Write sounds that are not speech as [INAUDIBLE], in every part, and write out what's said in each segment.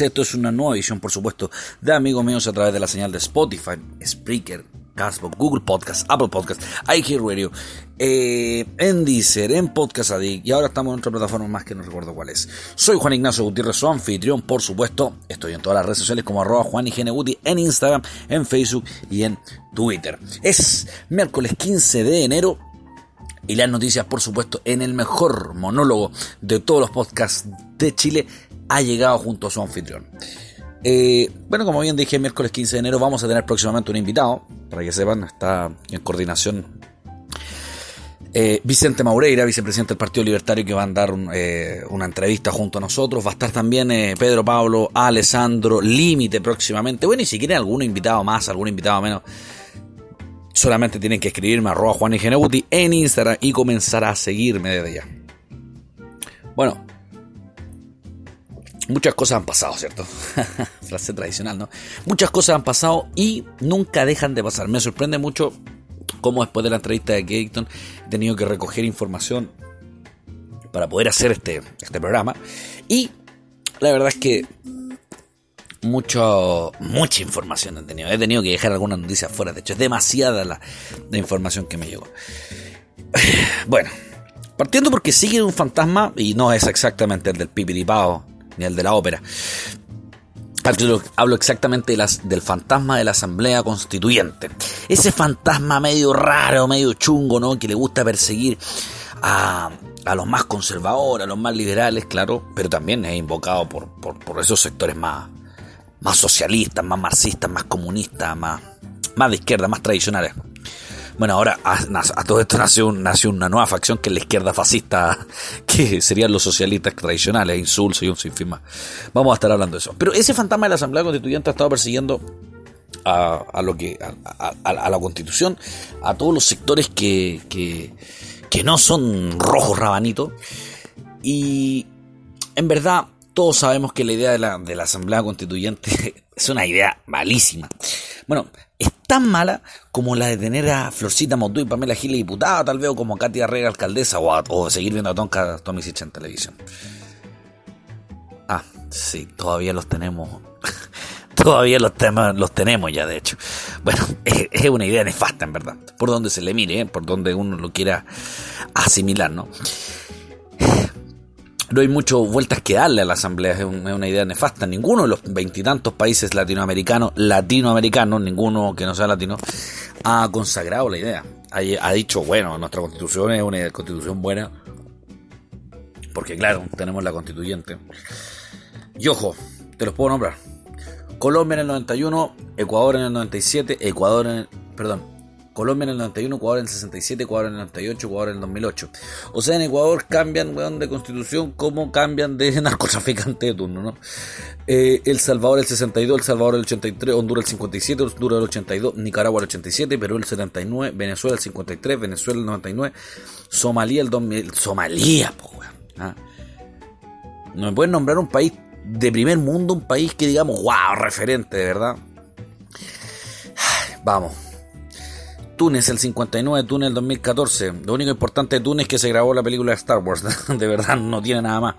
Esto es una nueva edición, por supuesto, de amigos míos a través de la señal de Spotify, Spreaker, Castbox, Google Podcast, Apple Podcast, iHeartRadio, eh, en Deezer, en Podcast Addict y ahora estamos en otra plataforma más que no recuerdo cuál es. Soy Juan Ignacio Gutiérrez, su anfitrión, por supuesto. Estoy en todas las redes sociales como arroba Juan en Instagram, en Facebook y en Twitter. Es miércoles 15 de enero y las noticias, por supuesto, en el mejor monólogo de todos los podcasts de Chile, ha llegado junto a su anfitrión. Eh, bueno, como bien dije, miércoles 15 de enero vamos a tener próximamente un invitado, para que sepan, está en coordinación eh, Vicente Maureira, vicepresidente del Partido Libertario, que va a dar eh, una entrevista junto a nosotros. Va a estar también Pedro Pablo, Alessandro, Límite próximamente. Bueno, y si quieren algún invitado más, algún invitado menos, Solamente tienen que escribirme arroba Juan en Instagram y comenzar a seguirme desde ya. Bueno, muchas cosas han pasado, ¿cierto? [LAUGHS] Frase tradicional, ¿no? Muchas cosas han pasado y nunca dejan de pasar. Me sorprende mucho cómo después de la entrevista de Gaton he tenido que recoger información para poder hacer este, este programa. Y la verdad es que mucho, mucha información he tenido. He tenido que dejar algunas noticias fuera. De hecho, es demasiada la, información que me llegó. [SIGHS] Bueno, partiendo porque sigue un fantasma y no es exactamente el del pipiripao ni el de la ópera. Hablo exactamente del fantasma de la Asamblea Constituyente. Ese fantasma medio raro, medio chungo, ¿no? Que le gusta perseguir a, a los más conservadores, a los más liberales, claro, pero también es invocado por, por esos sectores más, más socialistas, más marxistas, más comunistas, más, más de izquierda, más tradicionales. Bueno, ahora a, todo esto nació, nació, una nueva facción que es la izquierda fascista, [LAUGHS] que serían los socialistas tradicionales, insulso y un sinfín más. Vamos a estar hablando de eso. Pero ese fantasma de la Asamblea Constituyente ha estado persiguiendo a, lo que a, la Constitución, a todos los sectores que, que, no son rojos rabanitos. Y en verdad, todos sabemos que la idea de la, de la Asamblea Constituyente [LAUGHS] es una idea malísima. Bueno, es tan mala como la de tener a Florcita Motu y Pamela Gil diputada, tal vez, o como Katy Arrega alcaldesa, o, seguir viendo a Tonka Tommy Sitch en televisión. Ah, sí, todavía los tenemos. [LAUGHS] todavía los, temas, los tenemos ya, de hecho. Bueno, [LAUGHS] es, una idea nefasta, en verdad. Por donde se le mire, por donde uno lo quiera asimilar, ¿no? No hay muchas vueltas que darle a la Asamblea, es, una idea nefasta. Ninguno de los veintitantos países latinoamericanos, latinoamericanos, ninguno que no sea latino, ha consagrado la idea. Ha, dicho, bueno, nuestra constitución es una constitución buena, porque claro, tenemos la constituyente. Y ojo, te los puedo nombrar. Colombia en el 91, Ecuador en el 97, Ecuador en el, perdón, Colombia en el 91, Ecuador en el 67, Ecuador en el 98, Ecuador en el 2008. O sea, en Ecuador cambian de constitución como cambian de [LAUGHS] narcotraficante de turno, ¿no? Eh, el Salvador el 62, El Salvador el 83, Honduras el 57, Honduras el 82, Nicaragua el 87, Perú el 79, Venezuela el 53, Venezuela el 99, Somalia el 2000. Somalia, po, ¿ah? No me pueden nombrar un país de primer mundo, un país que digamos, wow, referente, de verdad. Vamos, Túnez el 59, Túnez el 2014. Lo único importante de Túnez es que se grabó la película de Star Wars. [LAUGHS] de verdad, no tiene nada más.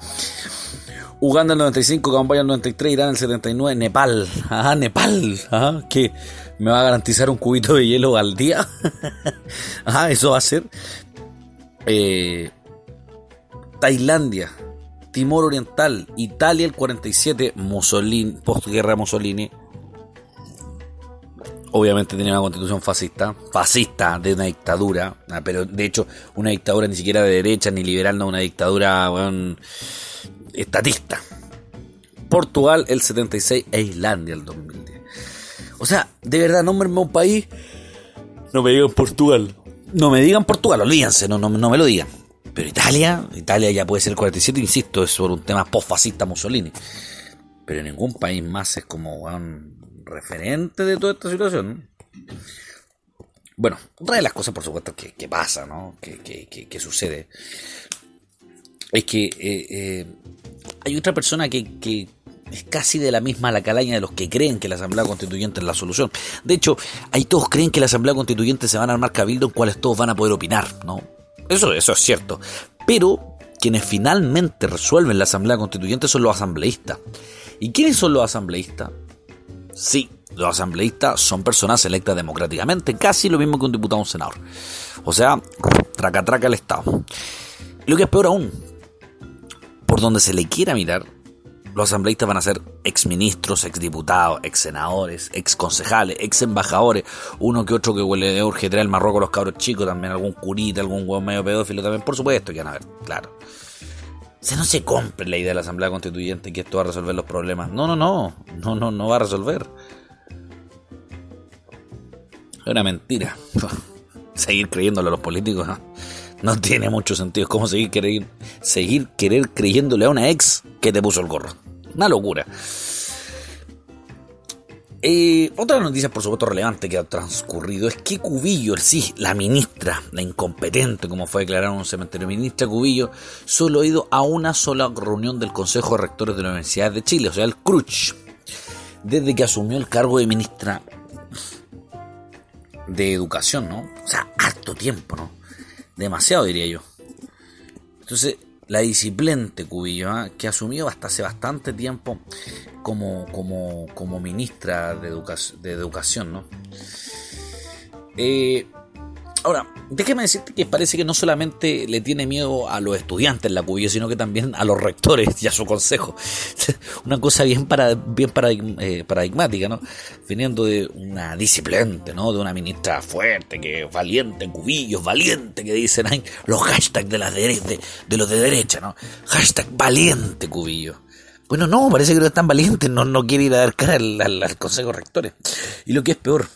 Uganda el 95, Camboya el 93, Irán el 79, Nepal. Ajá, Nepal. Ajá, que me va a garantizar un cubito de hielo al día. Ajá, [LAUGHS] eso va a ser. Eh, Tailandia, Timor Oriental, Italia el 47, Mussolini, postguerra Mussolini, obviamente tenía una constitución fascista, fascista de una dictadura, ah, pero de hecho una dictadura ni siquiera de derecha ni liberal, no una dictadura estatista. Portugal el 76 e Islandia el 2010. O sea, de verdad, nómbrame un país, no me digan Portugal. No me digan Portugal, olvídense, no, no, no me lo digan. Pero Italia, Italia ya puede ser el 47, insisto, es sobre un tema post-fascista Mussolini. Pero ningún país más es como, referente de toda esta situación. Bueno, otra de las cosas, por supuesto, que, pasa, ¿no? Que, que, sucede, es que eh, eh, hay otra persona que, es casi de la misma la calaña de los que creen que la Asamblea Constituyente es la solución. De hecho, ahí todos creen que la Asamblea Constituyente se van a armar cabildo en cuales todos van a poder opinar, ¿no? Eso, eso es cierto. Pero quienes finalmente resuelven la Asamblea Constituyente son los asambleístas. ¿Y quiénes son los asambleístas? Sí, los asambleístas son personas electas democráticamente, casi lo mismo que un diputado o un senador. O sea, traca traca el Estado. lo que es peor aún, por donde se le quiera mirar, los asambleístas van a ser exministros, exdiputados, exsenadores, exconcejales, exembajadores, uno que otro que huele de urge traer el Marruecos los cabros chicos, también algún curita, algún huevo medio pedófilo también, por supuesto que van a ver, claro. O sea, no se compre la idea de la Asamblea Constituyente que esto va a resolver los problemas. No, no, no, no, no, no va a resolver. Es una mentira. [LAUGHS] Seguir creyéndole a los políticos no, tiene mucho sentido. Es como seguir, querer, seguir querer creyéndole a una ex que te puso el gorro. Una locura. Eh, otra noticia, por supuesto, relevante que ha transcurrido es que Cubillo, sí, la ministra, la incompetente, como fue declarado en un cementerio, ministra Cubillo, solo ha ido a una sola reunión del Consejo de Rectores de la Universidad de Chile, o sea, el CRUCH, desde que asumió el cargo de ministra de Educación, ¿no? O sea, harto tiempo, ¿no? Demasiado, diría yo. Entonces, la disciplente Cubillo, ¿ah? que asumió hasta hace bastante tiempo como, como, como ministra de, de Educación, ¿no? Eh, Ahora, déjeme decirte que parece que no solamente le tiene miedo a los estudiantes la cubilla, sino que también a los rectores y a su consejo. [LAUGHS] una cosa bien, para, bien eh, paradigmática, ¿no? Viniendo de una disciplente, ¿no? De una ministra fuerte, que valiente, cubillos, valiente, que dicen ahí los hashtags de, las de, de los de derecha, ¿no? Hashtag valiente, cubillo. Bueno, no, parece que no es tan valiente, no, no quiere ir a dar cara al, al consejo rectores. Y lo que es peor,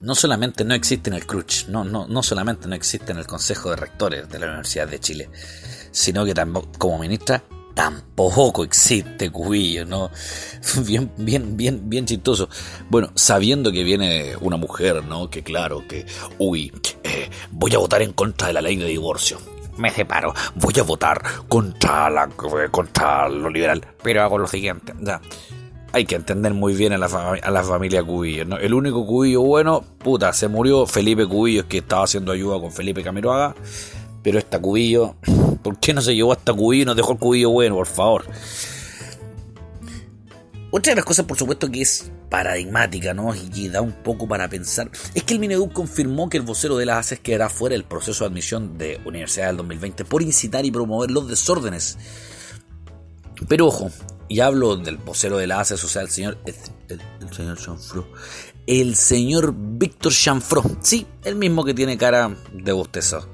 no solamente no existe en el CRUCH, no, no, no solamente no existe en el Consejo de Rectores de la Universidad de Chile, sino que tampoco, como ministra tampoco existe Cubillo, ¿no? [LAUGHS] Bien, bien, bien, bien chistoso. Bueno, sabiendo que viene una mujer, ¿no? Que claro, que, uy, eh, voy a votar en contra de la ley de divorcio. Me separo, voy a votar contra, la, contra lo liberal, pero hago lo siguiente, ya hay que entender muy bien a la, a la familia Cubillo. ¿no? El único Cubillo bueno, puta, se murió Felipe Cubillo, que estaba haciendo ayuda con Felipe Camiroaga. Pero esta Cubillo, [LAUGHS] ¿por qué no se llevó hasta Cubillo y nos dejó el Cubillo bueno, por favor? Otra de las cosas, por supuesto, que es paradigmática, ¿no? Y que da un poco para pensar, es que el Mineduc confirmó que el vocero de las ACES quedará fuera del proceso de admisión de Universidad del 2020 por incitar y promover los desórdenes. Pero ojo, y hablo del vocero de la ACES, o sea, el señor, el, señor Chanfro, el señor Víctor Chanfro, sí, el mismo que tiene cara de bostezo.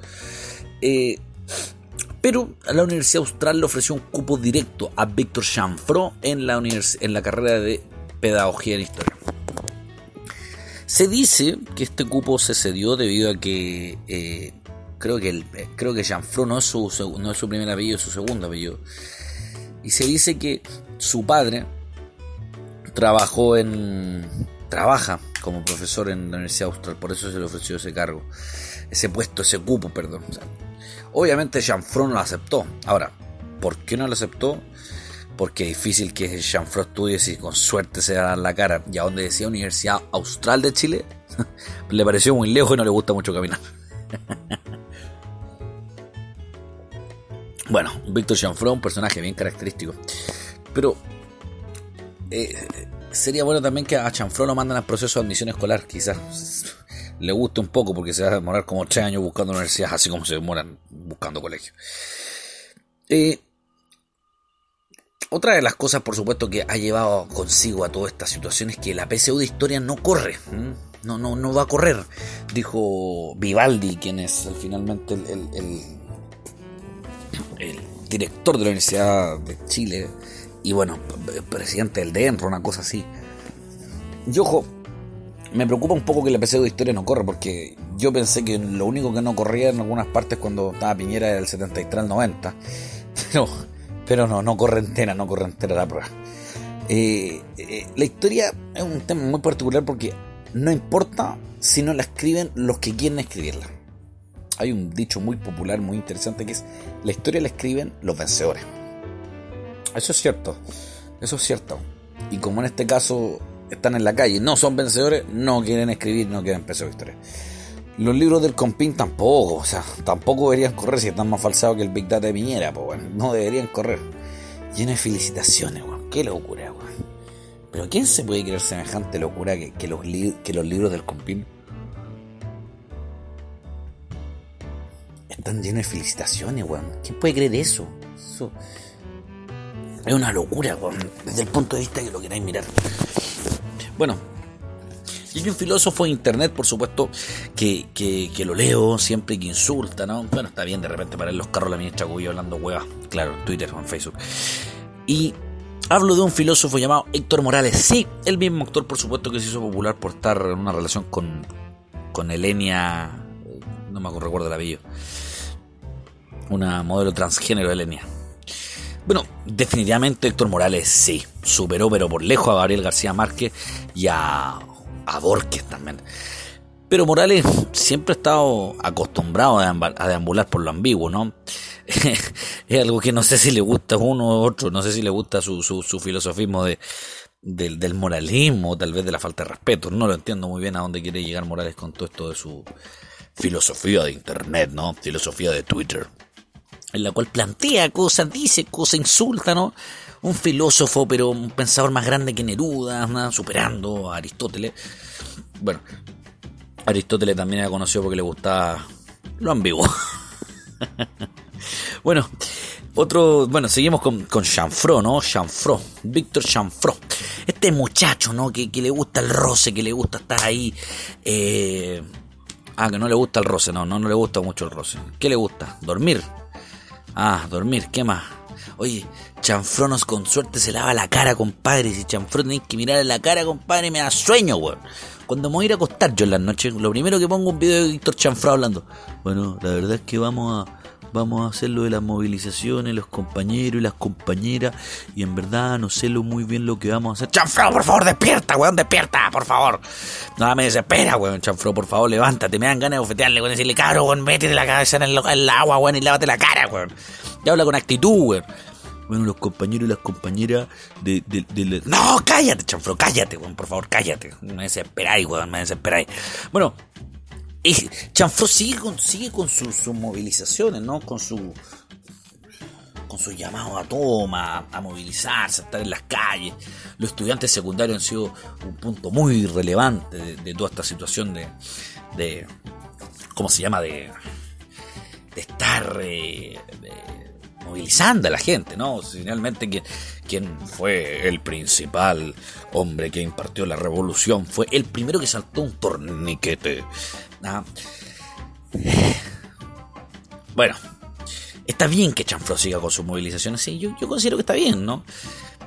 Eh, pero la Universidad Austral le ofreció un cupo directo a Víctor Chanfro en la, en la carrera de Pedagogía en Historia. Se dice que este cupo se cedió debido a que eh, creo que el, creo que Chanfro no es su no es su primer apellido, es su segundo apellido. Y se dice que su padre trabajó en. trabaja como profesor en la Universidad Austral, por eso se le ofreció ese cargo, ese puesto, ese cupo, perdón. obviamente Chanfro no lo aceptó. Ahora, ¿por qué no lo aceptó? Porque es difícil que Chanfro estudie si con suerte se da la cara. Y a donde decía Universidad Austral de Chile, [LAUGHS] le pareció muy lejos y no le gusta mucho caminar. [LAUGHS] Bueno, Víctor Chanfro, un personaje bien característico. Pero eh, sería bueno también que a Chanfro lo mandan al proceso de admisión escolar, quizás le guste un poco porque se va a demorar como tres años buscando universidad, así como se demoran buscando colegio. Eh, otra de las cosas, por supuesto, que ha llevado consigo a toda esta situación es que la PSU de historia no corre. No, no, no va a correr, dijo Vivaldi, quien es finalmente el el director de la Universidad de Chile y bueno, presidente del DENRO, una cosa así. Y ojo, me preocupa un poco que la de historia no corra, porque yo pensé que lo único que no corría en algunas partes cuando estaba Piñera era el 73 al 90. [LAUGHS] Pero, pero no, no corre entera, no corre entera la prueba. Eh, eh, la historia es un tema muy particular porque no importa si no la escriben los que quieren escribirla hay un dicho muy popular, muy interesante, que es, la historia la escriben los vencedores. Eso es cierto, eso es cierto. Y como en este caso están en la calle, no son vencedores, no quieren escribir, no quieren empezar historia. Los libros del Compin tampoco, o sea, tampoco deberían correr si están más falsados que el Big Data de Piñera, pues bueno, no deberían correr. Lleno de felicitaciones, weón, qué locura, weón. Pero ¿quién se puede creer semejante locura que, que los, que los libros del Compin están llenos de felicitaciones, weón? ¿Quién puede creer eso? Eso es una locura, desde el punto de vista que lo queráis mirar. Bueno, y hay un filósofo de internet, por supuesto, que, que, lo leo siempre que insulta, ¿no? Bueno, está bien de repente para los carros la ministra Cubillo hablando huevas, claro, en Twitter o en Facebook. Y hablo de un filósofo llamado Héctor Morales. Sí, el mismo actor, por supuesto, que se hizo popular por estar en una relación con, con Elenia, no me recuerdo el apellido, una modelo transgénero Elenia. Bueno, definitivamente Héctor Morales sí, superó pero por lejos a Gabriel García Márquez y a a Borges también. Pero Morales siempre ha estado acostumbrado a deambular por lo ambiguo, ¿no? [LAUGHS] es algo que no sé si le gusta uno u otro, no sé si le gusta su, su, filosofismo de, del, moralismo, o tal vez de la falta de respeto. No lo entiendo muy bien a dónde quiere llegar Morales con todo esto de su filosofía de Internet, ¿no? Filosofía de Twitter. En la cual plantea cosas, dice cosas, insulta, ¿no? un filósofo, pero un pensador más grande que Neruda, superando a Aristóteles. Bueno, Aristóteles también era conocido porque le gustaba lo ambiguo. [LAUGHS] bueno, otro, bueno, seguimos con, con Chanfro, ¿no? Chanfro, Víctor Chanfro. Este muchacho, ¿no? Que, le gusta el roce, que le gusta estar ahí. Eh, ah, que no le gusta el roce, no, no, no le gusta mucho el roce. ¿Qué le gusta? Dormir. Ah, dormir, ¿qué más? Oye, Chanfronos con suerte se lava la cara, compadre. Si Chanfro tenéis que mirar la cara, compadre, me da sueño, weón. Cuando me voy a ir a acostar yo en las noches, lo primero que pongo un video de Víctor Chanfro hablando. Bueno, la verdad es que vamos a vamos a hacer lo de las movilizaciones, los compañeros y las compañeras, y en verdad no sé lo muy bien lo que vamos a hacer. Chanfro, por favor, despierta, weón, despierta, por favor. Nada me desespera, weón, Chanfro, por favor, levántate, me dan ganas de bofetearle, weón, decirle, caro, weón, métete la cabeza en el, agua, weón, y lávate la cara, weón. Y habla con actitud, weón. Bueno, los compañeros y las compañeras de... de, No, cállate, chanfro, cállate, weón, por favor, cállate. Me desesperáis, weón, me desesperáis. Bueno, Chanfro sigue con, sigue con sus movilizaciones, ¿no? Con su con su llamado a toma, a movilizarse, a estar en las calles. Los estudiantes secundarios han sido un punto muy relevante de, toda esta situación de, de, ¿cómo se llama? De, de estar eh, movilizando a la gente, ¿no? Finalmente quien, quien fue el principal hombre que impartió la revolución fue el primero que saltó un torniquete. ¿Ah? Bueno, está bien que Chanfro siga con sus movilizaciones, yo considero que está bien, ¿no?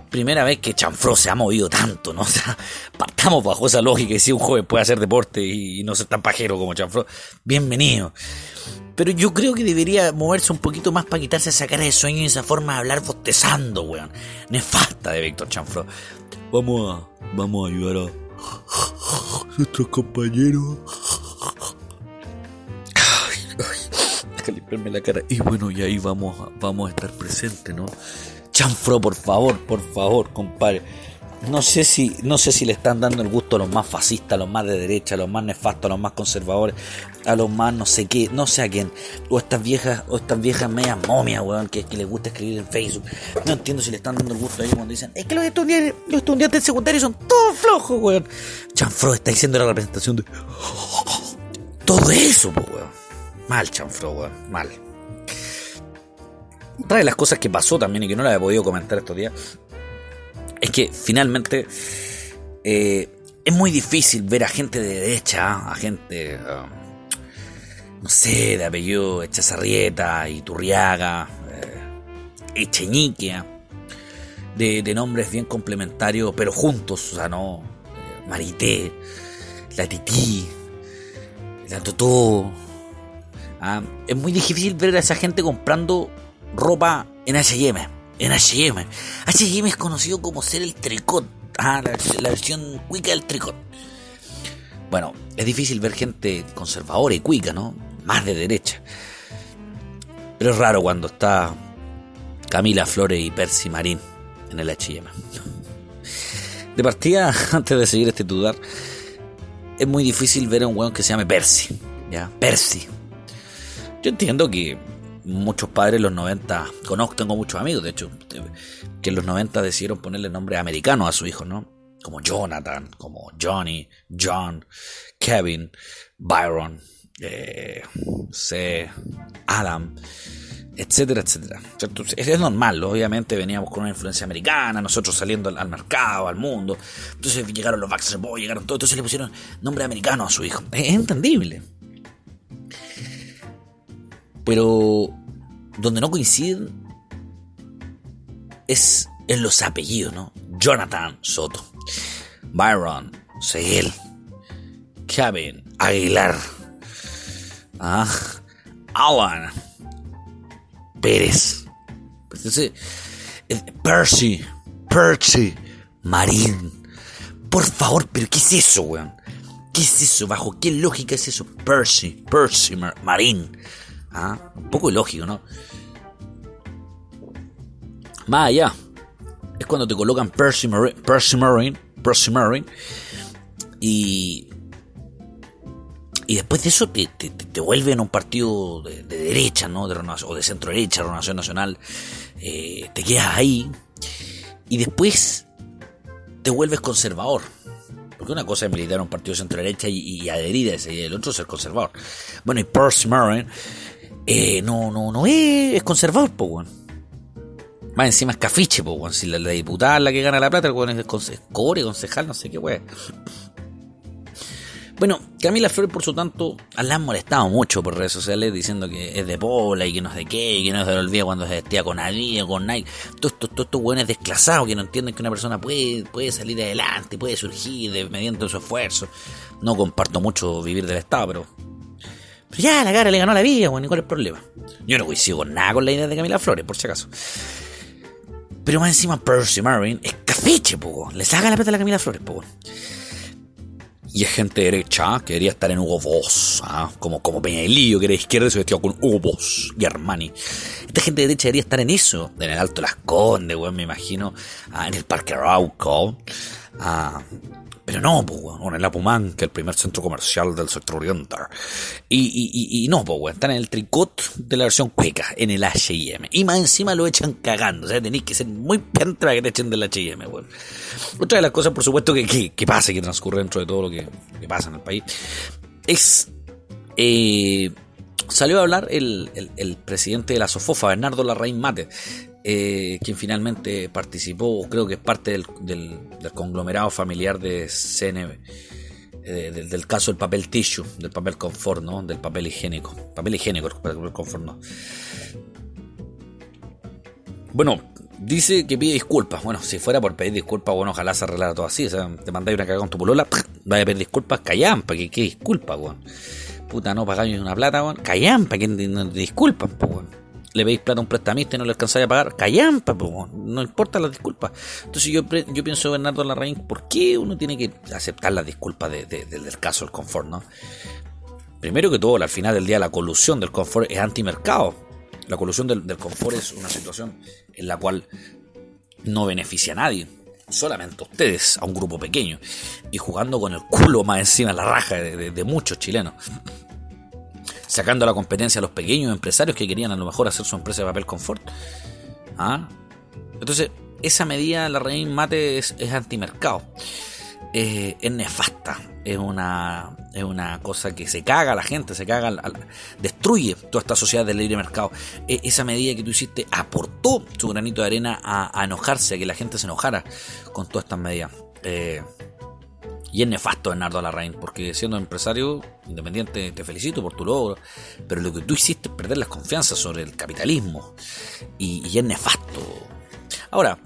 primera vez que Chanfro se ha movido tanto, ¿no? [LAUGHS] O sea, partamos bajo esa lógica y si un joven puede hacer deporte y, no ser tan pajero como Chanfro, bienvenido. Pero yo creo que debería moverse un poquito más para quitarse esa cara de sueño y esa forma de hablar bostezando, weón. Nefasta de Víctor Chanfro. Vamos a, vamos a ayudar a nuestros compañeros. Ay, limpiarme la cara. Y bueno, y ahí vamos, vamos a estar presentes, ¿no? Chanfro, por favor, por favor, compadre. No sé si, no sé si le están dando el gusto a los más fascistas, a los más de derecha, a los más nefastos, a los más conservadores, a los más no sé qué, no sé a quién. O estas viejas, o estas viejas medias momias, weón, que, que les gusta escribir en Facebook. No entiendo si le están dando el gusto a ellos cuando dicen, es que los estudiantes, los estudiantes secundarios son todos flojos, weón. Chanfro está diciendo la representación de todo eso, weón. Mal, Chanfro, weón, mal. Otra de las cosas que pasó también y que no la he podido comentar estos días es que finalmente eh, es muy difícil ver a gente de derecha, a gente, um, no sé, de apellido Echazarrieta, Iturriaga, eh, de, de, nombres bien complementarios, pero juntos, o sea, no, Marité, la Tití, la Totó. Ah, es muy difícil ver a esa gente comprando ropa en H&M. En H&M. H&M es conocido como ser el tricot. Ah, la, versión cuica del tricot. Bueno, es difícil ver gente conservadora y cuica, ¿no? Más de derecha. Pero es raro cuando está Camila Flores y Percy Marín en el H&M. [LAUGHS] De partida, [LAUGHS] antes de seguir este dudar, es muy difícil ver a un weón que se llame Percy. ¿ya? Percy. Yo entiendo que muchos padres en los 90, conozco, tengo muchos amigos, de hecho, que en los 90 decidieron ponerle nombre americano a su hijo, ¿no? Como Jonathan, como Johnny, John, Kevin, Byron, eh, C, Adam, etcétera, etcétera. Es normal, obviamente veníamos con una influencia americana, nosotros saliendo al, mercado, al mundo. Entonces llegaron los Baxter Boys, llegaron todos, entonces le pusieron nombre americano a su hijo. Es entendible. Pero donde no coinciden es en los apellidos, ¿no? Jonathan Soto, Byron Seguel, Kevin Aguilar, ah, Alan Pérez, Percy, Percy, Marín. Por favor, pero ¿qué es eso, weón? ¿Qué es eso? ¿Bajo qué lógica es eso? Percy, Percy, Marín. Ah, un poco ilógico, ¿no? Más allá, es cuando te colocan Percy Marine, Percy Marine, Percy Marine y, y después de eso te, te, vuelven a un partido de, derecha, ¿no? De, o de centro derecha, Renovación Nacional, eh, te quedas ahí y después te vuelves conservador. Porque una cosa es militar un partido centro derecha y, y adherir a ese, y el otro es ser conservador. Bueno, y Percy Marine eh, no, no, no es, conservador, pues, bueno. Más encima es cafiche, pues, Si la, diputada la que gana la plata, el weón es core, concejal, no sé qué weón. Bueno, Camila Flores, por su tanto, la han molestado mucho por redes sociales diciendo que es de Pola y que no sé qué, y que no se le olvida cuando se vestía con Adidas, con Nike. Todos estos, todos estos weones desclasados que no entienden que una persona puede, salir adelante, puede surgir mediante su esfuerzo. No comparto mucho vivir del Estado, pero pero ya, la cara le ganó la vida, weón, ¿cuál es el problema? Yo no coincido con nada con la idea de Camila Flores, por si acaso. Pero más encima Percy Marvin es cafeche, po, le saca la plata a la Camila Flores, po. Y es gente derecha que quería estar en Hugo Boss, ¿ah? como, como Peñalillo, que era izquierda y se vestía con Hugo Boss y Armani. Esta gente derecha debería estar en eso, en el Alto Las Condes, weón, me imagino, ah, en el Parque Arauco, ah, pero no, pues, weón, en la Pumán, que es el primer centro comercial del sector oriental. Y, y, y, no, pues, weón, están en el tricot de la versión cueca, en el HM. Y más encima lo echan cagando. O sea, tenéis que ser muy pente para que te echen del HM, weón. Otra de las cosas, por supuesto, que, que, que pasa, que transcurre dentro de todo lo que, que pasa en el país, es. Eh, salió a hablar el, el, el, presidente de la SOFOFA, Bernardo Larraín Mate, eh, quien finalmente participó, creo que es parte del, conglomerado familiar de CNB, eh, del, caso del papel tissue, del papel confort, ¿no? Del papel higiénico. Papel higiénico, el papel confort, ¿no? Bueno, dice que pide disculpas. Bueno, si fuera por pedir disculpas, bueno, ojalá se arreglara todo así. O sea, te mandáis una cagada con tu polola, vaya a pedir disculpas, callampa, que qué disculpa, weón. Puta, no pagáis una plata, weón. Callampa, que disculpas, weón le veis plata a un prestamista y no le alcanzáis a pagar, callampa, no importa las disculpas. Entonces yo, pienso, Bernardo Larraín, ¿por qué uno tiene que aceptar las disculpas del caso del confort? ¿no? Primero que todo, al final del día la colusión del confort es antimercado. La colusión del, confort es una situación en la cual no beneficia a nadie solamente a ustedes, a un grupo pequeño, y jugando con el culo más encima la raja de muchos chilenos sacando la competencia a los pequeños empresarios que querían a lo mejor hacer su empresa de papel confort. ¿Ah? Entonces, esa medida, la Reina Mate, es, antimercado. Eh, es nefasta, es una, es una cosa que se caga a la gente, se caga, destruye toda esta sociedad del libre mercado. E, esa medida que tú hiciste aportó su granito de arena a, enojarse, a que la gente se enojara con todas estas medidas. Eh, y es nefasto Bernardo Larraín, porque siendo empresario independiente te felicito por tu logro, pero lo que tú hiciste es perder las confianzas sobre el capitalismo. Y, es nefasto. Ahora,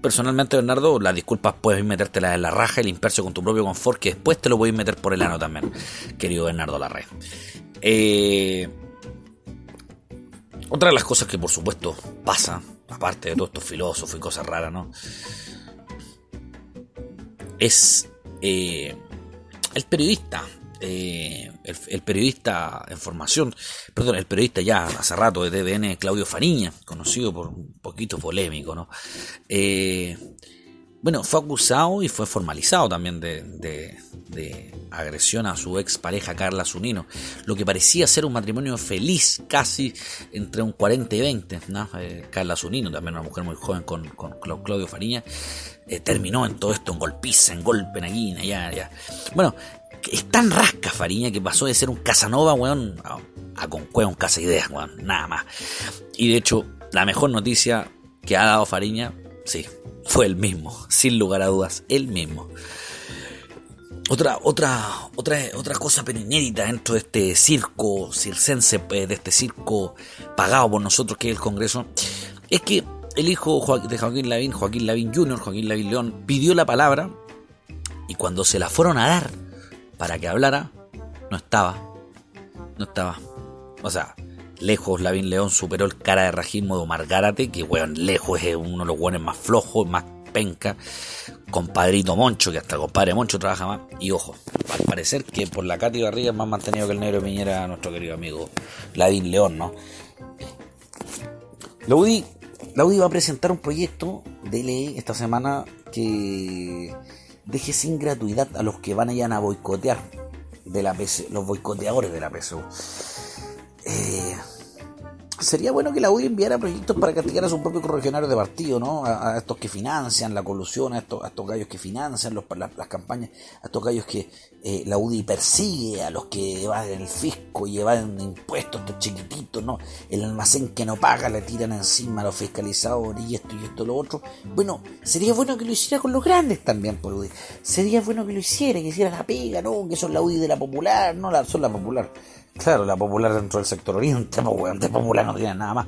personalmente, Bernardo, las disculpas puedes metértelas en la raja y limpiarse con tu propio confort, que después te lo voy a meter por el ano también, querido Bernardo Larraín. Eh, otra de las cosas que por supuesto pasa, aparte de todos estos filósofos y cosas raras, ¿no? Es eh, el periodista, eh, el, periodista en formación, perdón, el periodista ya hace rato de TVN, Claudio Fariña, conocido por un poquito polémico, ¿no? Eh, Bueno, fue acusado y fue formalizado también de, agresión a su ex pareja Carla Zunino, lo que parecía ser un matrimonio feliz, casi entre un 40 y 20. Eh, Carla Zunino, también una mujer muy joven con, con Claudio Fariña, eh, terminó en todo esto en golpiza, en golpe, en allí, en allá. Bueno, es tan rasca Fariña que pasó de ser un Casanova, weón, a, a con un casa ideas, weón, nada más. Y de hecho, la mejor noticia que ha dado Fariña, sí, fue el mismo, [LAUGHS] sin lugar a dudas, el mismo. Otra, otra, otra, otra cosa inédita dentro de este circo circense, eh, de este circo pagado por nosotros que es el Congreso, es que el hijo de Joaquín Lavín, Joaquín Lavín Jr., Joaquín Lavín León, pidió la palabra y cuando se la fueron a dar para que hablara, no estaba. No estaba. O sea, lejos Lavín León superó el cara de rajismo de Omar Gárate, que weón, lejos es uno de los weones más flojos, más penca. Compadrito Moncho, que hasta el compadre Moncho trabaja más. Y ojo, al parecer que por la Cati Barriga es más mantenido que el negro Piñera, nuestro querido amigo Lavín León, ¿no? UDI, la UDI va a presentar un proyecto de ley esta semana que deje sin gratuidad a los que van allá a boicotear de la PC, los boicoteadores de la PSU. Eh, sería bueno que la UDI enviara proyectos para castigar a su propio correligionario de partido, ¿no? A, estos que financian la colusión, a estos, a estos gallos que financian los, las, campañas, a estos gallos que eh, la UDI persigue, a los que evaden el fisco y evaden impuestos, estos chiquititos, ¿no? El almacén que no paga le tiran encima a los fiscalizadores y esto y esto lo otro. Bueno, sería bueno que lo hiciera con los grandes también, por UDI. Sería bueno que lo hiciera, que hiciera la pega, ¿no? Que son la UDI de la popular, no la, son la popular Claro, la popular dentro del sector oriente, pues de popular no tiene nada más.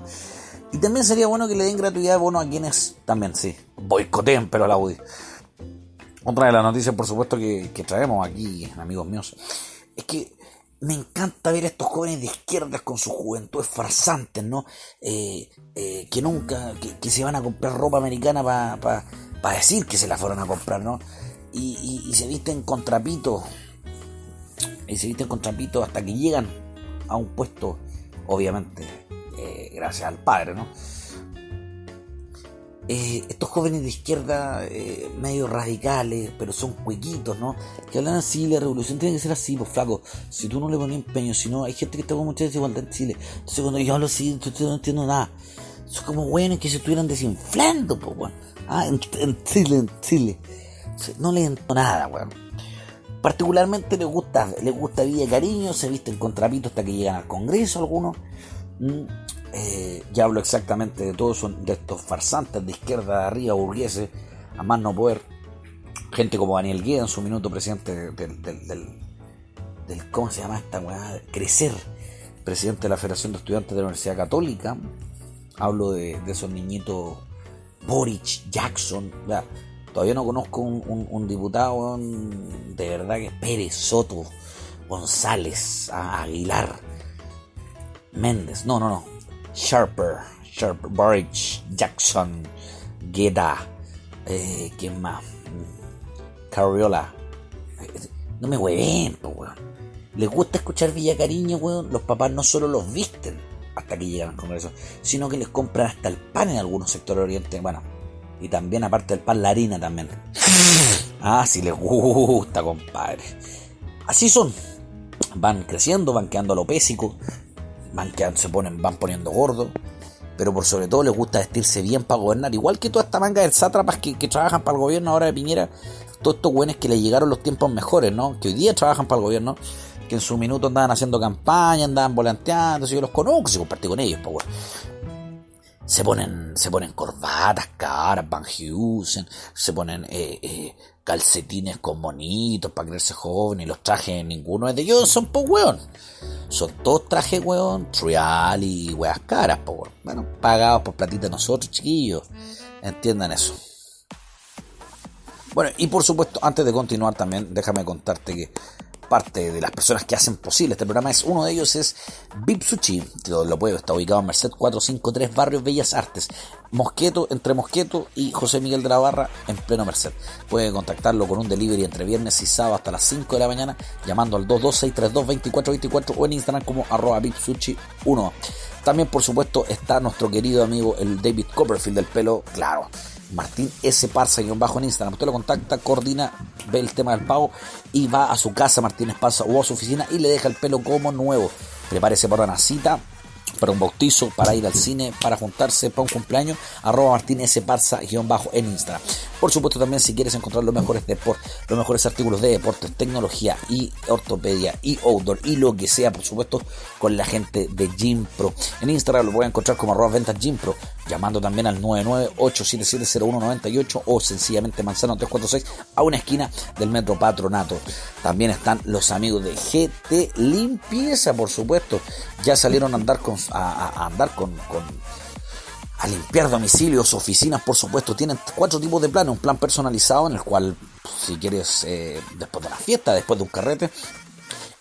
Y también sería bueno que le den gratuidad de bono a quienes también, sí, boicoteen, pero a la UDI. Otra de las noticias, por supuesto, que, traemos aquí, amigos míos, es que me encanta ver a estos jóvenes de izquierdas con sus juventudes farsantes, ¿no? Eh, eh, que nunca, que, se van a comprar ropa americana para decir que se la fueron a comprar, ¿no? Y, y se visten con trapitos y se visten con trampitos hasta que llegan a un puesto, obviamente, eh, gracias al padre, ¿no? Eh, estos jóvenes de izquierda, eh, medio radicales, pero son cuequitos, ¿no? Que hablan así, la revolución tiene que ser así, pues flaco. Si tú no le pones empeño, si no, hay gente que está con mucha desigualdad en Chile. Entonces cuando yo hablo así, yo no entiendo nada. Son como buenos que se estuvieran desinflando, pues, bueno. Ah, en, Chile, en Chile. No le entiendo nada, weón. Particularmente les gusta, les gusta Villa Cariño, se visten con trapitos hasta que llegan al Congreso algunos. Mm, eh, ya hablo exactamente de todos de estos farsantes de izquierda de arriba, burgueses, a más no poder. Gente como Daniel Guía en su minuto presidente del, del, ¿cómo se llama esta weá? Crecer, presidente de la Federación de Estudiantes de la Universidad Católica. Hablo de, esos niñitos Boric, Jackson, Todavía no conozco un, diputado de verdad que Pérez, Soto, González, Aguilar, Méndez, no, no, no. Sharper, Sharper, Boric, Jackson, Guetta, eh, ¿quién más? Carriola. No me hueven, weón. Les gusta escuchar Villa Cariño, weón. Los papás no solo los visten hasta que llegan al Congreso, sino que les compran hasta el pan en algunos sectores orientales. Bueno, y también, aparte del pan, la harina también. Ah, si les gusta, compadre. Así son. Van creciendo, van quedando alopésicos, van quedando, se ponen, van poniendo gordos. Pero por sobre todo les gusta vestirse bien para gobernar. Igual que toda esta manga de sátrapas que, trabajan para el gobierno ahora de Piñera. Todos estos buenos que le llegaron los tiempos mejores, ¿no? Que hoy día trabajan para el gobierno. Que en su minuto andaban haciendo campaña, andaban volanteando. Si yo los conozco, si compartí con ellos, pues se ponen, se ponen corbatas caras, Van Heusen, se ponen eh, eh, calcetines con monitos para creerse joven y los trajes ninguno es de Johnson, pues weón. Son todos trajes, weón, trial y weas caras, pues weón. Bueno, pagados por platita nosotros, chiquillos. Entiendan eso. Bueno, y por supuesto, antes de continuar también, déjame contarte que parte de las personas que hacen posible este programa es uno de ellos es Vip Sushi, lo, puedo, está ubicado en Merced 453 Barrios Bellas Artes, Mosqueto, entre Mosqueto y José Miguel de la Barra en pleno Merced. Puede contactarlo con un delivery entre viernes y sábado hasta las 5 de la mañana llamando al 226322424 o en Instagram como arroba Sushi 1. También por supuesto está nuestro querido amigo el David Copperfield del pelo, claro Martín S. Parza, bajo en Instagram. Usted lo contacta, coordina, ve el tema del pago y va a su casa, Martín Esparza, o a su oficina y le deja el pelo como nuevo. Prepárese para una cita para un bautizo, para ir al cine, para juntarse para un cumpleaños, arroba Martínez Parza guion bajo en Instagram. Por supuesto también si quieres encontrar los mejores deportes, los mejores artículos de deportes, tecnología y ortopedia y outdoor y lo que sea, por supuesto, con la gente de Gym Pro. En Instagram lo voy a encontrar como arroba ventas Gym llamando también al 998770198 o sencillamente Manzano 346 a una esquina del Metro Patronato. También están los amigos de GT Limpieza, por supuesto. Ya salieron a andar con a, limpiar domicilios, oficinas, por supuesto. Tienen cuatro tipos de planes. Un plan personalizado en el cual, si quieres, eh, después de la fiesta, después de un carrete,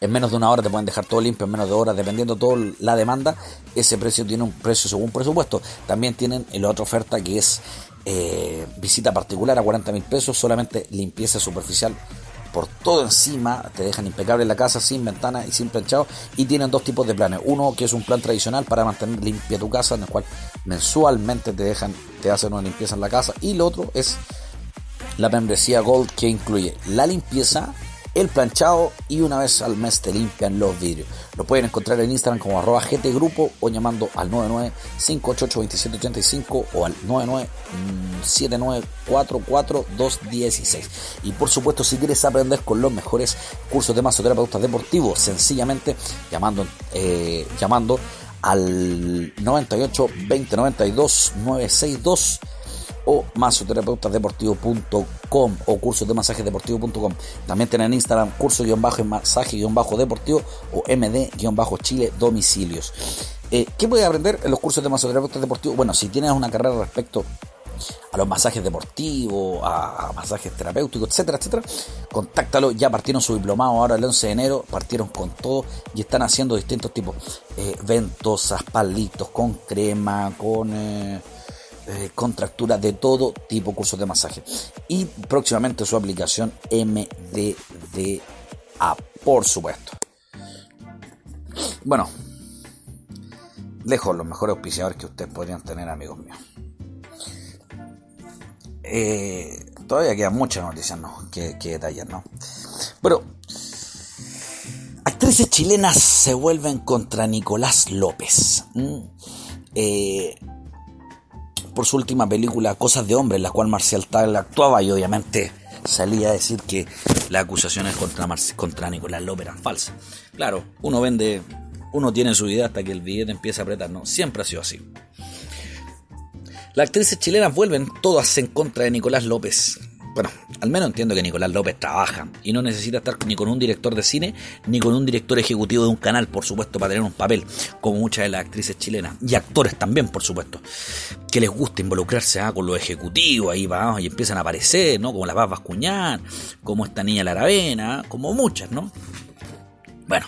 en menos de una hora te pueden dejar todo limpio, en menos de horas, dependiendo todo la demanda. Ese precio tiene un precio según presupuesto. También tienen la otra oferta que es eh, visita particular a 40 mil pesos, solamente limpieza superficial por todo encima, te dejan impecable la casa sin ventana y sin planchado y tienen dos tipos de planes. Uno que es un plan tradicional para mantener limpia tu casa, en el cual mensualmente te dejan, te hacen una limpieza en la casa y el otro es la membresía Gold que incluye la limpieza el planchado y una vez al mes te limpian los vidrios. Lo pueden encontrar en Instagram como arroba gtgrupo o llamando al 995882785 o al 997944216. Y por supuesto, si quieres aprender con los mejores cursos de masoterapeutas deportivos, sencillamente llamando, eh, llamando al 98 2092 962 o masoterapeutasdeportivo.com o cursos de masaje deportivo.com. También tienen en Instagram curso-masaje-deportivo o md-chile domicilios. Eh, ¿Qué puedes aprender en los cursos de masoterapeutas deportivos? Bueno, si tienes una carrera respecto a los masajes deportivos, a, masajes terapéuticos, etcétera, etcétera, contáctalo. Ya partieron su diplomado ahora el 11 de enero, partieron con todo y están haciendo distintos tipos, eh, ventosas, palitos, con crema, con... Eh, eh, contractura de todo tipo, cursos de masaje. Y próximamente su aplicación MDDA, por supuesto. Bueno, lejos los mejores auspiciadores que ustedes podrían tener, amigos míos. Eh, todavía quedan muchas noticias ¿no? que, que detallar, ¿no? Bueno, actrices chilenas se vuelven contra Nicolás López. Eh, por su última película Cosas de Hombre, en la cual Marcial Tal actuaba y obviamente salía a decir que las acusaciones contra, contra Nicolás López eran falsas. Claro, uno vende, uno tiene su vida hasta que el billete empieza a apretar, ¿no? Siempre ha sido así. Las actrices chilenas vuelven todas en contra de Nicolás López, bueno, al menos entiendo que Nicolás López trabaja y no necesita estar ni con un director de cine ni con un director ejecutivo de un canal, por supuesto, para tener un papel, como muchas de las actrices chilenas y actores también, por supuesto, que les gusta involucrarse ah, con los ejecutivos, ahí va, y empiezan a aparecer, ¿no? Como la Paz Bascuñán, como esta niña Laravena, como muchas, ¿no? Bueno,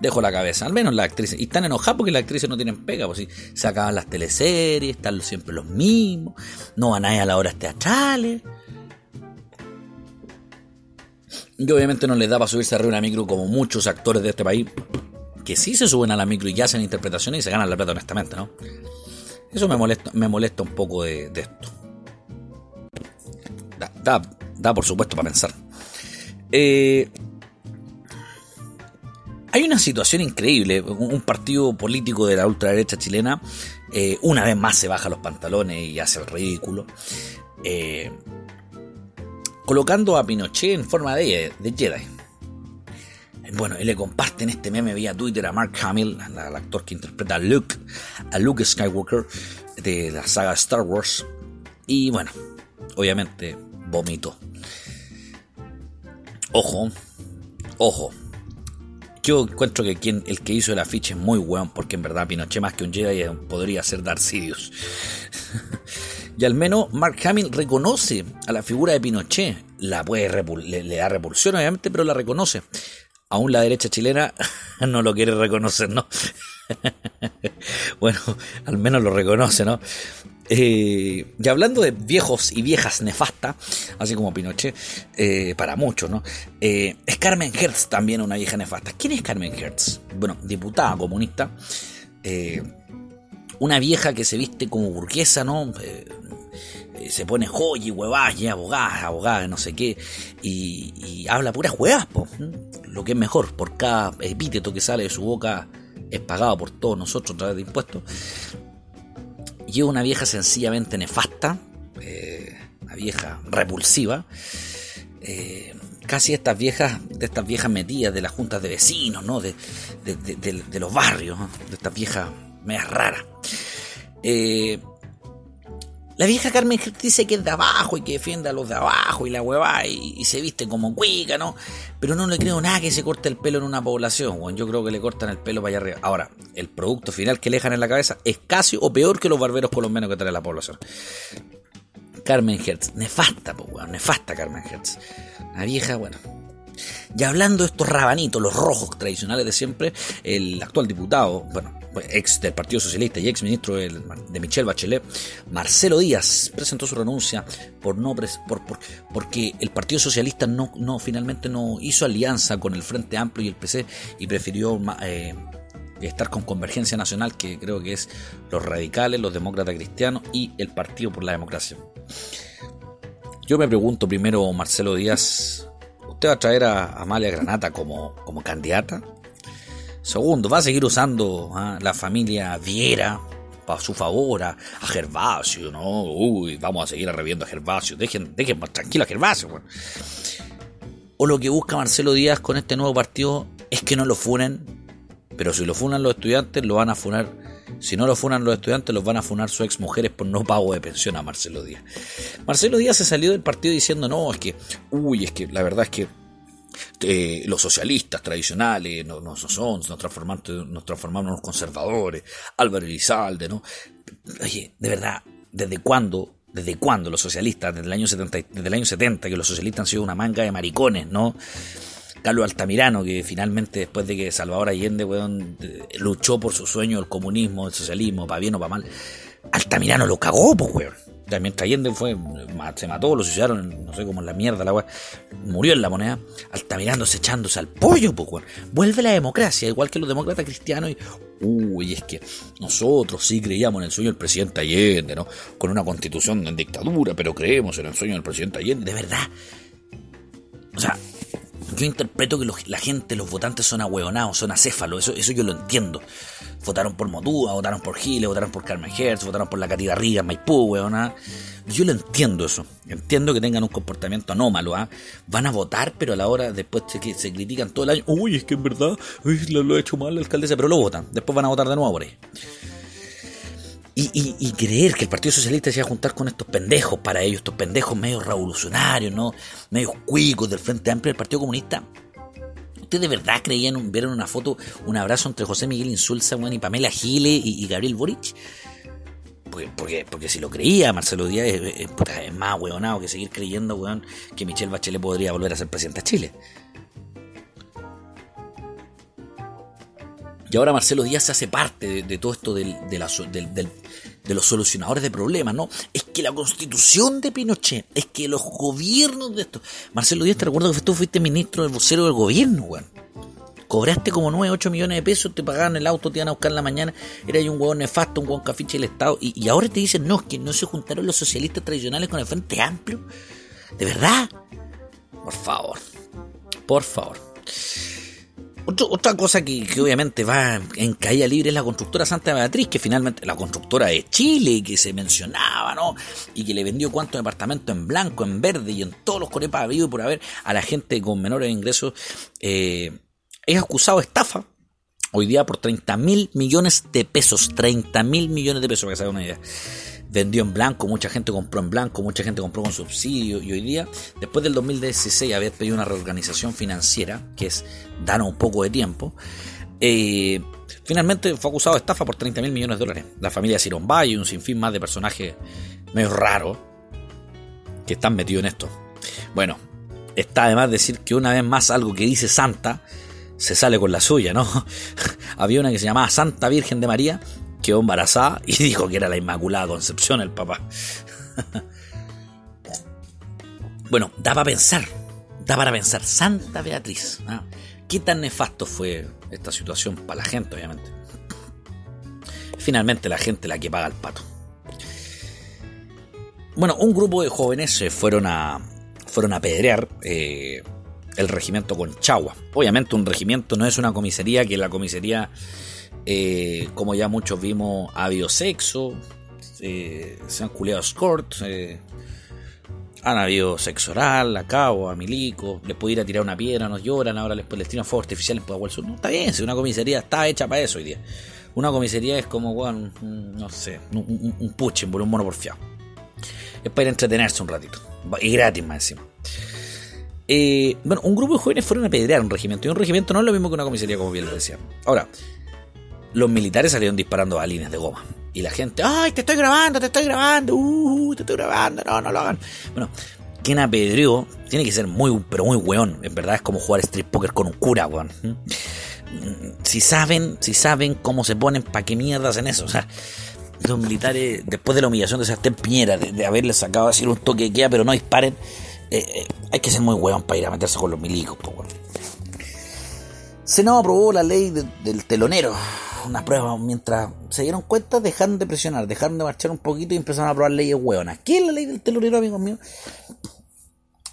dejo la cabeza, al menos las actrices. Y están enojadas porque las actrices no tienen pega, pues si se acaban las teleseries, están siempre los mismos, no van a ir a las horas teatrales. Y obviamente no les da para subirse arriba una micro como muchos actores de este país, que sí se suben a la micro y hacen interpretaciones y se ganan la plata honestamente, ¿no? Eso me molesta, me molesta un poco de, esto. Da, da, por supuesto para pensar. Eh, hay una situación increíble. Un partido político de la ultraderecha chilena, eh, una vez más se baja los pantalones y hace el ridículo. Eh, colocando a Pinochet en forma de, Jedi. Bueno, y le comparten este meme vía Twitter a Mark Hamill, el actor que interpreta a Luke, a Luke Skywalker de la saga Star Wars. Y bueno, obviamente vomito. Ojo, ojo. Yo encuentro que quien, el que hizo el afiche es muy bueno, porque en verdad Pinochet más que un Jedi podría ser Darth Sidious. [LAUGHS] Y al menos Mark Hamill reconoce a la figura de Pinochet. La puede le, da repulsión, obviamente, pero la reconoce. Aún la derecha chilena [LAUGHS] no lo quiere reconocer, ¿no? [LAUGHS] bueno, al menos lo reconoce, ¿no? Eh, y hablando de viejos y viejas nefastas, así como Pinochet, eh, para muchos, ¿no? Eh, es Carmen Hertz también una vieja nefasta. ¿Quién es Carmen Hertz? Bueno, diputada comunista una vieja que se viste como burguesa, ¿no? Eh, eh, se pone joya y huevas, y abogada, no sé qué, y, habla puras huevas, po. lo que es mejor, por cada epíteto que sale de su boca es pagado por todos nosotros a través de impuestos. Y es una vieja sencillamente nefasta, eh, una vieja repulsiva, eh, casi estas viejas, de estas viejas metidas de las juntas de vecinos, ¿no? De, de, los barrios, de estas viejas medias raras. Eh, la vieja Carmen dice que es de abajo y que defiende a los de abajo y la hueva y, se viste como cuica, ¿no? Pero no le creo nada que se corte el pelo en una población, bueno, yo creo que le cortan el pelo para allá arriba. Ahora, el producto final que le dejan en la cabeza es casi o peor que los barberos colombianos que trae la población. Carmen Hertz, nefasta, nefasta Carmen Hertz. La vieja, bueno. Y hablando de estos rabanitos, los rojos tradicionales de siempre, el actual diputado, bueno, ex del Partido Socialista y ex ministro de, Michelle Bachelet, Marcelo Díaz, presentó su renuncia por no por, porque el Partido Socialista no, no finalmente no hizo alianza con el Frente Amplio y el PC y prefirió eh, estar con Convergencia Nacional, que creo que es los radicales, los demócratas cristianos y el Partido por la Democracia. Yo me pregunto primero, Marcelo Díaz, ¿usted va a traer a Amalia Granata como, como candidata? Segundo, va a seguir usando ah, la familia Viera para su favor a, Gervasio, ¿no? Uy, vamos a seguir arrebiendo a Gervasio. Dejen, dejen más tranquilo a Gervasio, O lo que busca Marcelo Díaz con este nuevo partido es que no lo funen, pero si lo funan los estudiantes, lo van a funar. Si no lo funan los estudiantes, los van a funar sus ex mujeres por no pago de pensión a Marcelo Díaz. Marcelo Díaz se salió del partido diciendo, no, es que, uy, es que la verdad es que eh, los socialistas tradicionales no, no son, nos transformamos, nos transformamos en los conservadores, Álvaro Elizalde, ¿no? Oye, de verdad, ¿desde cuándo, desde cuándo los socialistas, desde el año 70, desde el año 70, que los socialistas han sido una manga de maricones, ¿no? Carlos Altamirano, que finalmente después de que Salvador Allende, weón, luchó por su sueño, el comunismo, el socialismo, para bien o para mal, Altamirano lo cagó, pues, weón. También Allende fue, se mató, lo suicidaron, no sé cómo en la mierda, la weá. Murió en la moneda. Altamirándose echándose al pollo, pues, Vuelve la democracia, igual que los demócratas cristianos. Y, uy, es que nosotros sí creíamos en el sueño del presidente Allende, ¿no? Con una constitución en dictadura, pero creemos en el sueño del presidente Allende. De verdad. O sea, yo interpreto que la gente, los votantes son ahueonados, son acéfalos, eso, eso yo lo entiendo. Votaron por Motúa, votaron por Giles, votaron por Carmen Hertz, votaron por la Cati Garriga, Maipú, weona. Yo lo entiendo eso. Entiendo que tengan un comportamiento anómalo, ¿ah? Van a votar, pero a la hora después se, se critican todo el año. Uy, es que en verdad lo, lo, ha hecho mal la alcaldesa, pero lo votan. Después van a votar de nuevo por ahí. Y, creer que el Partido Socialista se iba a juntar con estos pendejos para ellos, estos pendejos medio revolucionarios, ¿no? Medios cuicos del Frente Amplio del Partido Comunista. ¿Ustedes de verdad creían, vieron una foto, un abrazo entre José Miguel Insulza y Pamela Gile y, Gabriel Boric? Porque, porque, si lo creía Marcelo Díaz es, más hueonado que seguir creyendo, weón, que Michelle Bachelet podría volver a ser presidenta de Chile. Y ahora Marcelo Díaz se hace parte de, todo esto del, de, los solucionadores de problemas, ¿no? Es que la constitución de Pinochet, es que los gobiernos de esto. Marcelo Díaz, te recuerdo que tú fuiste ministro del vocero del gobierno, weón. Cobraste como 9, 8 millones de pesos, te pagaban el auto, te iban a buscar en la mañana, era un hueón nefasto, un hueón cafiche del Estado, y ahora te dicen, no, es que no se juntaron los socialistas tradicionales con el Frente Amplio. ¿De verdad? Por favor, por favor otra cosa que, obviamente va en caída libre es la constructora Santa Beatriz, que finalmente la constructora de Chile, que se mencionaba, ¿no? Y que le vendió cuántos departamentos en blanco, en verde y en todos los corepas habido por haber a la gente con menores ingresos, eh, es acusado de estafa. Hoy día por 30 mil millones de pesos. 30 mil millones de pesos, para que se haga una idea vendió en blanco, mucha gente compró en blanco, mucha gente compró con subsidio y hoy día, después del 2016, haber pedido una reorganización financiera, que es dar un poco de tiempo, eh, finalmente fue acusado de estafa por 30 mil millones de dólares. La familia Sirombay y un sinfín más de personajes medio raros que están metidos en esto. Bueno, está además decir que una vez más algo que dice Santa se sale con la suya, ¿no? [LAUGHS] Había una que se llamaba Santa Virgen de María quedó embarazada y [LAUGHS] dijo que era la Inmaculada Concepción el papá. [LAUGHS] bueno, da para pensar, da para pensar, Santa Beatriz, ¿ah? ¿qué tan nefasto fue esta situación para la gente, obviamente? [LAUGHS] Finalmente la gente la que paga el pato. bueno, un grupo de jóvenes se fueron a, fueron a pedrear eh, el regimiento Conchagua. Obviamente un regimiento no es una comisaría, que la comisaría, eh, como ya muchos vimos, ha habido sexo, se han culeado escort, han habido sexo oral, a cabo, a les puede ir a tirar una piedra, nos lloran, ahora les, les tiran fuegos artificiales por sur. No, está bien, si una comisaría está hecha para eso hoy día. Una comisaría es como, bueno, no sé, un, un, puche, un mono. Es para ir a entretenerse un ratito. Y gratis más encima. Eh, bueno, un grupo de jóvenes fueron a pedrear un regimiento. Y un regimiento no es lo mismo que una comisaría, como bien lo decía. Ahora, los militares salieron disparando a líneas de goma. Y la gente, ¡ay, te estoy grabando, te estoy grabando! ¡Uh, te estoy grabando! No, no lo hagan. Bueno, quien apedreó tiene que ser muy, pero muy weón. En verdad es como jugar street poker con un cura, weón. ¿Mm? Si saben, si saben cómo se ponen, ¿para qué mierda hacen eso? O sea, los militares, después de la humillación de Sebastián Piñera, de, de haberles sacado así un toque de queda, pero no disparen, eh, eh, hay que ser muy weón para ir a meterse con los milicos, weón. Senado aprobó la ley del telonero una prueba mientras se dieron cuenta, dejaron de presionar, dejaron de marchar un poquito y empezaron a aprobar leyes hueonas. ¿Qué es la ley del telonero, amigos míos?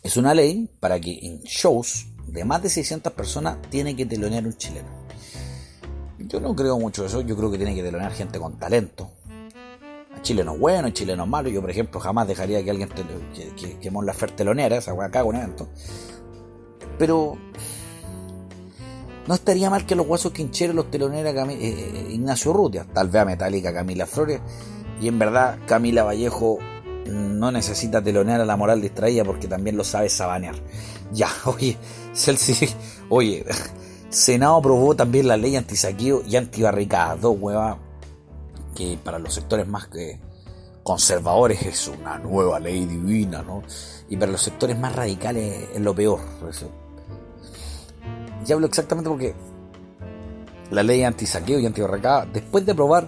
Es una ley para que en shows de más de 600 personas tiene que telonear un chileno. Yo no creo mucho eso, yo creo que tiene que telonear gente con talento. Chilenos buenos, chilenos malos. Yo, por ejemplo, jamás dejaría que alguien que, que, que Mon Laferte telonera, esa hueá acá un evento. Pero no estaría mal que los huesos quincheros los telonera eh, eh, Ignacio Rutia, tal vez a Metallica Camila Flores. Y en verdad, Camila Vallejo no necesita telonear a la moral distraída porque también lo sabe sabanear. [LAUGHS] Ya, oye, Celsi, [LAUGHS] oye, [LAUGHS] Senado aprobó también la ley antisaqueo y antibarricada, dos huevas que para los sectores más que conservadores es una nueva ley divina, ¿no? Y para los sectores más radicales es lo peor. Y hablo exactamente porque la ley anti-saqueo y anti-barracada, después de aprobar,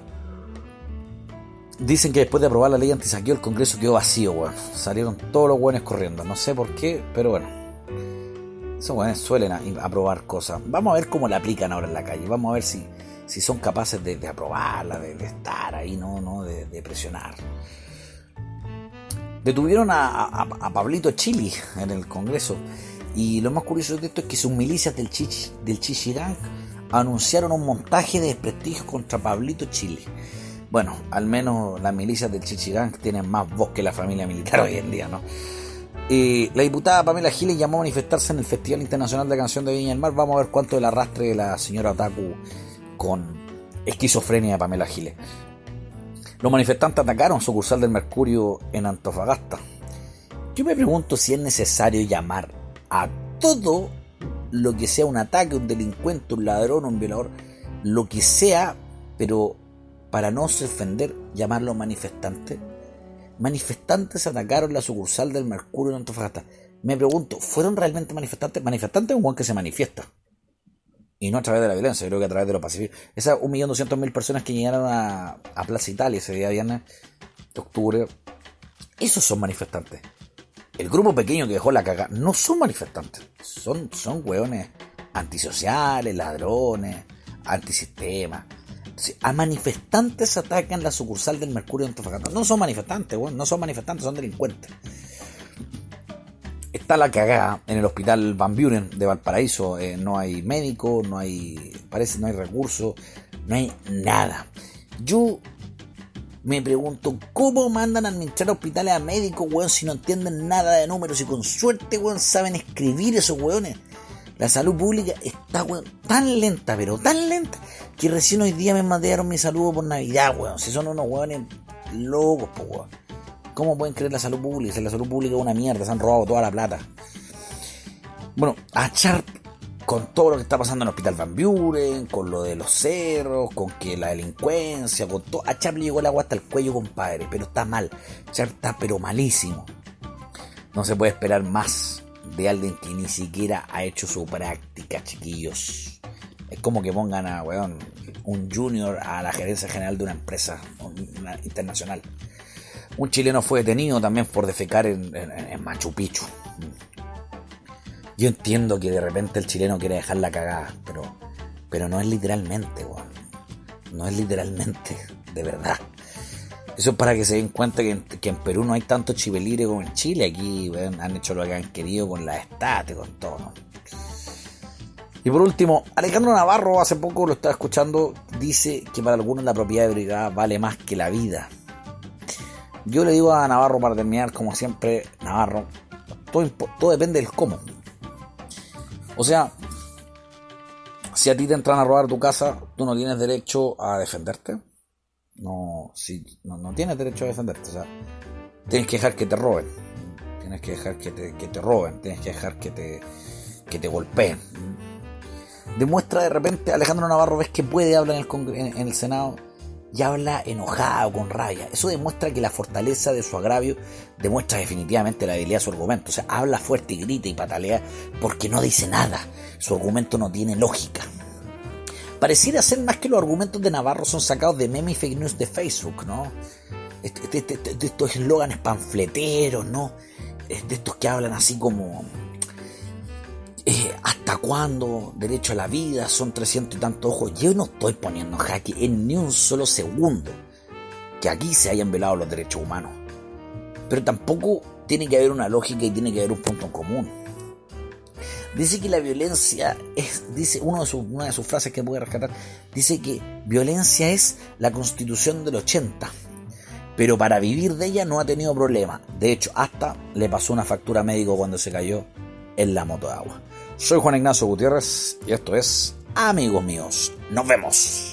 dicen que después de aprobar la ley anti-saqueo, el Congreso quedó vacío, weón. Salieron todos los buenos corriendo. No sé por qué, pero bueno. Esos weones suelen aprobar cosas. Vamos a ver cómo la aplican ahora en la calle. Vamos a ver si, si son capaces de, aprobarla, de, estar ahí, no, no de, presionar. Detuvieron a, a Pablito Chili en el Congreso y lo más curioso de esto es que sus milicias del, Chichi, del Chichigán anunciaron un montaje de desprestigio contra Pablito Chile. Bueno, al menos las milicias del Chichigán tienen más voz que la familia militar hoy en día, ¿no? la diputada Pamela Giles llamó a manifestarse en el Festival Internacional de Canción de Viña del Mar. Vamos a ver cuánto del arrastre de la señora Otaku con esquizofrenia de Pamela Giles. Los manifestantes atacaron sucursal del Mercurio en Antofagasta. Yo me pregunto si es necesario llamar a todo lo que sea un ataque, un delincuente, un ladrón, un violador, lo que sea, pero para no ofender, llamarlo manifestante. Manifestantes atacaron la sucursal del Mercurio en Antofagasta. Me pregunto, ¿fueron realmente manifestantes? Manifestantes es un que se manifiesta. Y no a través de la violencia, creo que a través de lo pacífico. Esas 1.200.000 personas que llegaron a, a Plaza Italia ese día viernes de octubre, esos son manifestantes el grupo pequeño que dejó la caga no son manifestantes, son, son hueones antisociales, ladrones, antisistema. A manifestantes atacan la sucursal del Mercurio de Antofagasta. No son manifestantes, no son manifestantes, son delincuentes. Está la cagada en el hospital Van Buren de Valparaíso. Eh, no hay médico, no hay. Parece no hay recursos, no hay nada. Yo me pregunto, ¿cómo mandan a administrar hospitales a médicos, weón, si no entienden nada de números y con suerte, weón, saben escribir esos weones? La salud pública está, weón, tan lenta, pero tan lenta, que recién hoy día me mandaron mi saludo por Navidad, weón. Si son unos weones locos, pues, weón. ¿Cómo pueden creer la salud pública? Si la salud pública es una mierda, se han robado toda la plata. Bueno, a Sharp con todo lo que está pasando en el Hospital Van Buren, con lo de los cerros, con que la delincuencia, con todo. A Chap le llegó el agua hasta el cuello, compadre, pero está mal. Chap está pero malísimo. No se puede esperar más de alguien que ni siquiera ha hecho su práctica, chiquillos. Es como que pongan a weón, un junior a la gerencia general de una empresa internacional. Un chileno fue detenido también por defecar en, en Machu Picchu. Yo entiendo que de repente el chileno quiere dejar la cagada, pero, pero no es literalmente, weón. No es literalmente, de verdad. Eso es para que se den cuenta que en, Perú no hay tanto chivelibre como en Chile. Aquí han hecho lo que han querido con la estate, con todo. Y por último, Alejandro Navarro hace poco lo estaba escuchando, dice que para algunos la propiedad de brigada vale más que la vida. Yo le digo a Navarro para terminar, como siempre, Navarro, todo, todo depende del cómo. O sea, si a ti te entran a robar tu casa, tú no tienes derecho a defenderte. No, si, no, tienes derecho a defenderte. O sea, tienes que dejar que te roben. Tienes que dejar que te, que te roben. Tienes que dejar que te, que te golpeen. Demuestra de repente, Alejandro Navarro ves que puede hablar en el, en el Senado y habla enojado, con rabia. Eso demuestra que la fortaleza de su agravio demuestra definitivamente la debilidad de su argumento. O sea, habla fuerte y grita y patalea porque no dice nada. Su argumento no tiene lógica. Pareciera ser más que los argumentos de Navarro son sacados de memes y fake news de Facebook, ¿no? Este, este, este, estos eslóganes panfleteros, ¿no? De estos que hablan así como eh, ¿Hasta cuándo? Derecho a la vida, son 300 y tantos ojos. Yo no estoy poniendo en jaque en ni un solo segundo que aquí se hayan velado los derechos humanos. Pero tampoco tiene que haber una lógica y tiene que haber un punto en común. Dice que la violencia es, dice uno de una de sus frases que puede rescatar, dice que violencia es la constitución del 80, pero para vivir de ella no ha tenido problema. De hecho, hasta le pasó una factura médico cuando se cayó en la moto de agua. Soy Juan Ignacio Gutiérrez y esto es Amigos Míos. Nos vemos.